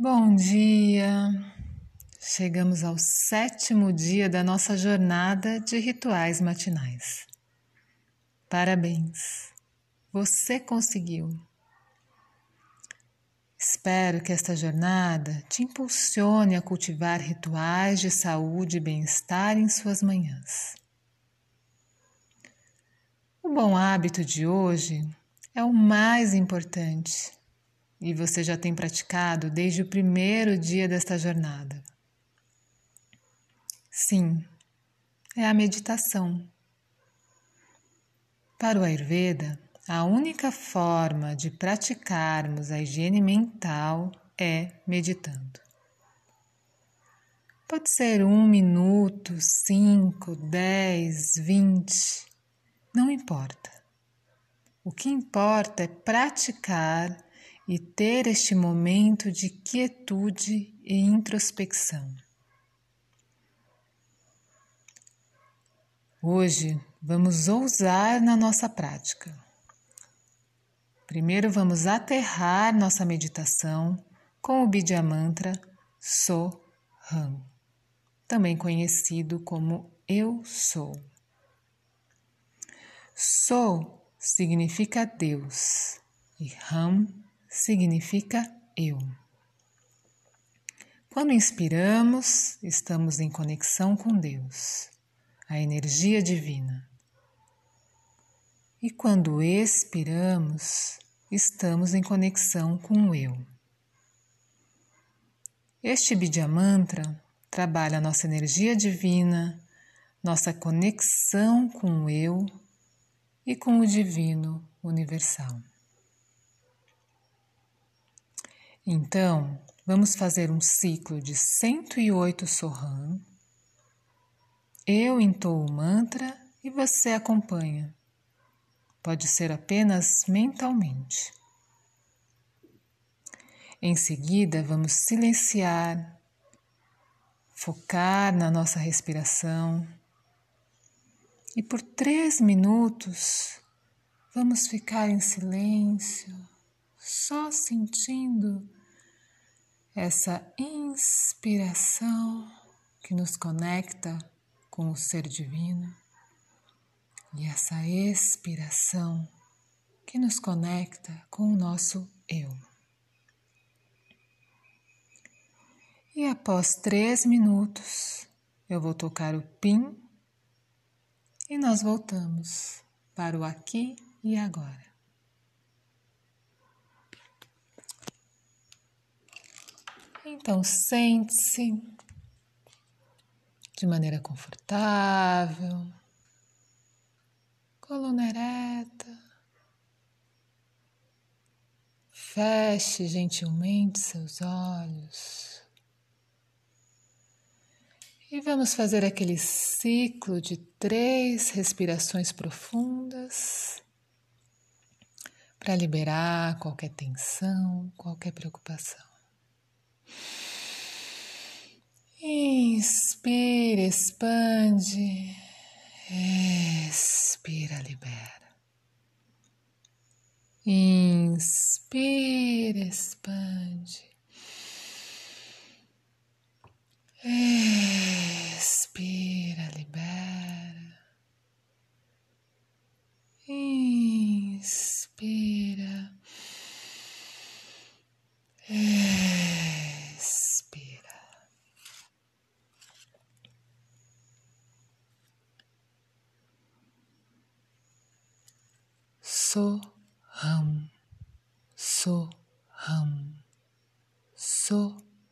Bom dia! Chegamos ao sétimo dia da nossa jornada de rituais matinais. Parabéns! Você conseguiu! Espero que esta jornada te impulsione a cultivar rituais de saúde e bem-estar em suas manhãs. O bom hábito de hoje é o mais importante e você já tem praticado desde o primeiro dia desta jornada. Sim, é a meditação. Para o Ayurveda, a única forma de praticarmos a higiene mental é meditando. Pode ser um minuto, cinco, dez, vinte, não importa. O que importa é praticar e ter este momento de quietude e introspecção. Hoje vamos ousar na nossa prática. Primeiro vamos aterrar nossa meditação com o Bidya Mantra Soham, também conhecido como Eu Sou. So significa Deus e Ram significa eu. Quando inspiramos, estamos em conexão com Deus, a energia divina. E quando expiramos, estamos em conexão com o eu. Este Bidya Mantra trabalha nossa energia divina, nossa conexão com o eu e com o divino universal. Então, vamos fazer um ciclo de 108 Soham. Eu entoo o mantra e você acompanha. Pode ser apenas mentalmente. Em seguida, vamos silenciar, focar na nossa respiração e por três minutos vamos ficar em silêncio, só sentindo essa inspiração que nos conecta com o Ser Divino e essa expiração que nos conecta com o nosso Eu. E após três minutos, eu vou tocar o PIN e nós voltamos para o aqui e agora. Então, sente-se de maneira confortável, coluna ereta. Feche gentilmente seus olhos. E vamos fazer aquele ciclo de três respirações profundas para liberar qualquer tensão, qualquer preocupação. Inspira, expande. Expira, libera. सो हम सो हम सो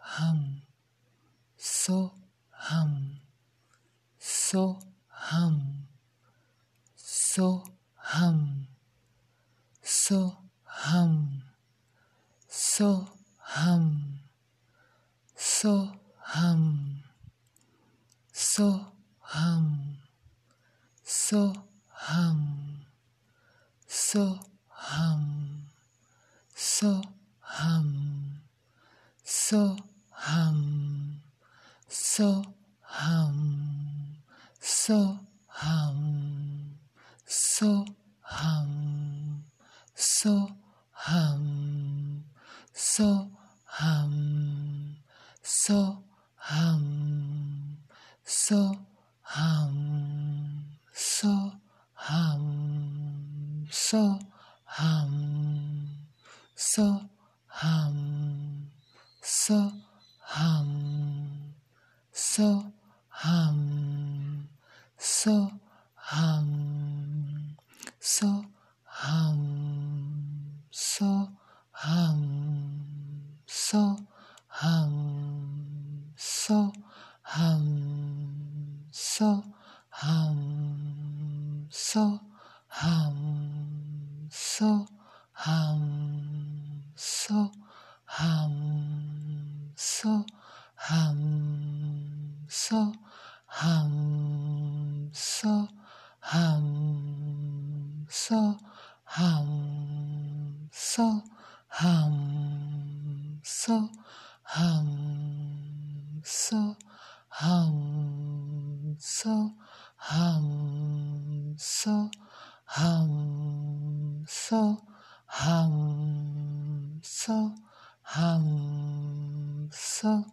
हम सो हम सो हम सो so hum, so hum, so hum, so hum, so hum, so so hum so hum so hum so hum so hum so hum so hum so hum so hum so hum so hum so hum so hum so hum so hum so hum so hum so hum so hum so hum so hum so hum so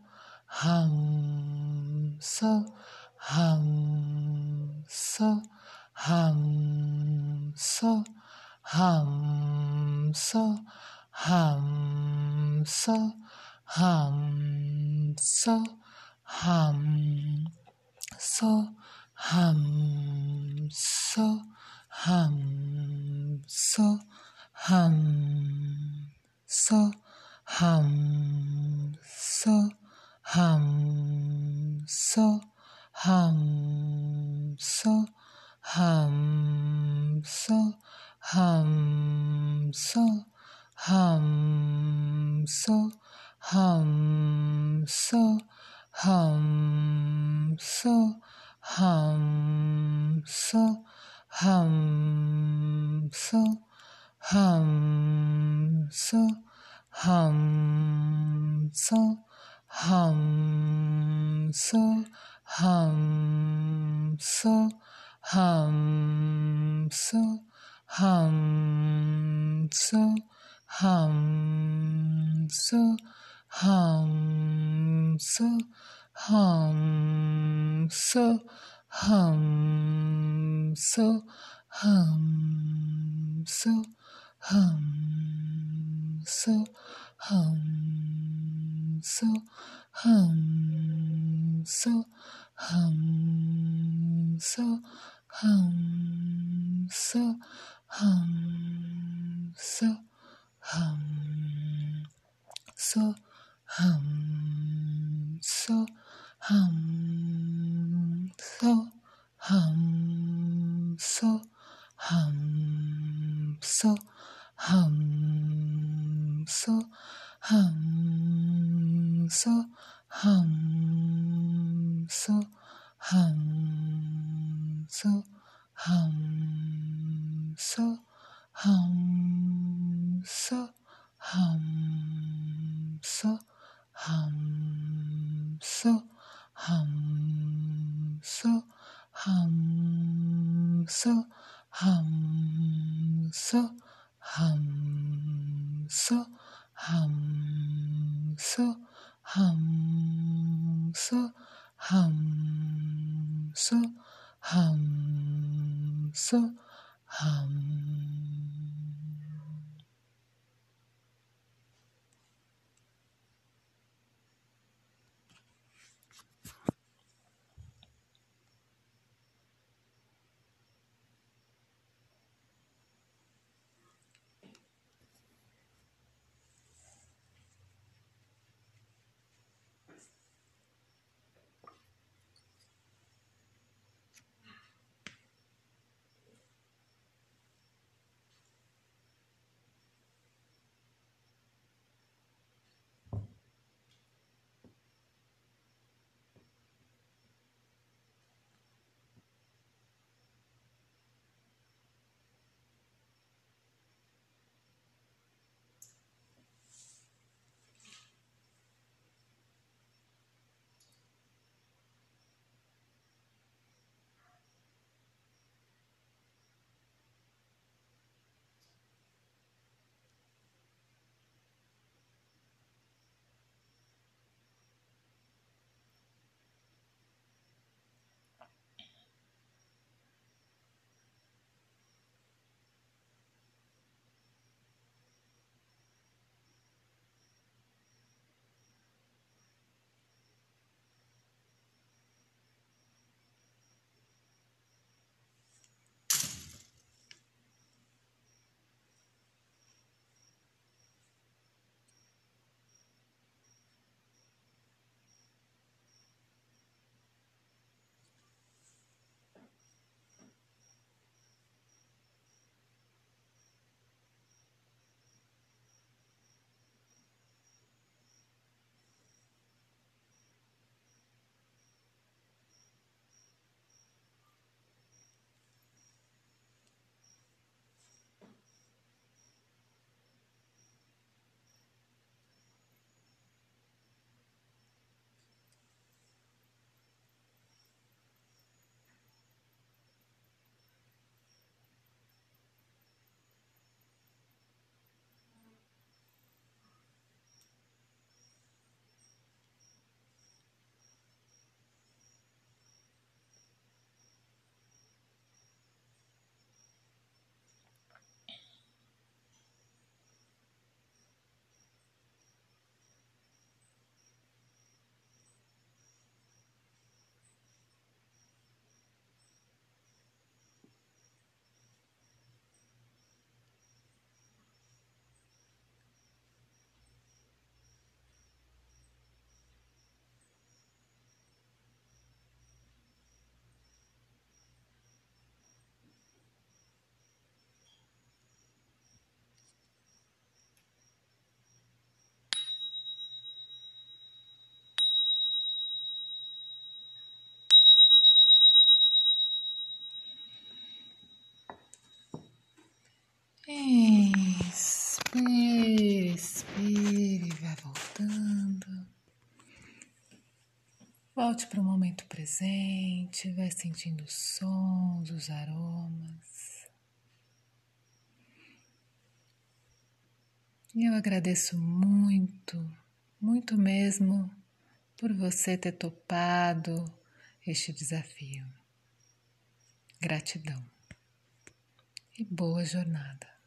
hum so hum so hum so hum so hum so hum so hum so hum so hum so hum so hum so hum so hum so hum so hum so hum so hum so hum so hum so hum so hum so hum so hum so hum so hum so hum so hum so hum so hum so hum so hum so hum so hum so hum so hum so hum so hum so hum so hum so hum so hum so hum so hum so hum so hum so hum so hum so hum so hum so hum so hum so hum so hum so hum so hum so hum so hum so hum Volte para o momento presente, vai sentindo os sons, os aromas. E eu agradeço muito, muito mesmo por você ter topado este desafio. Gratidão e boa jornada.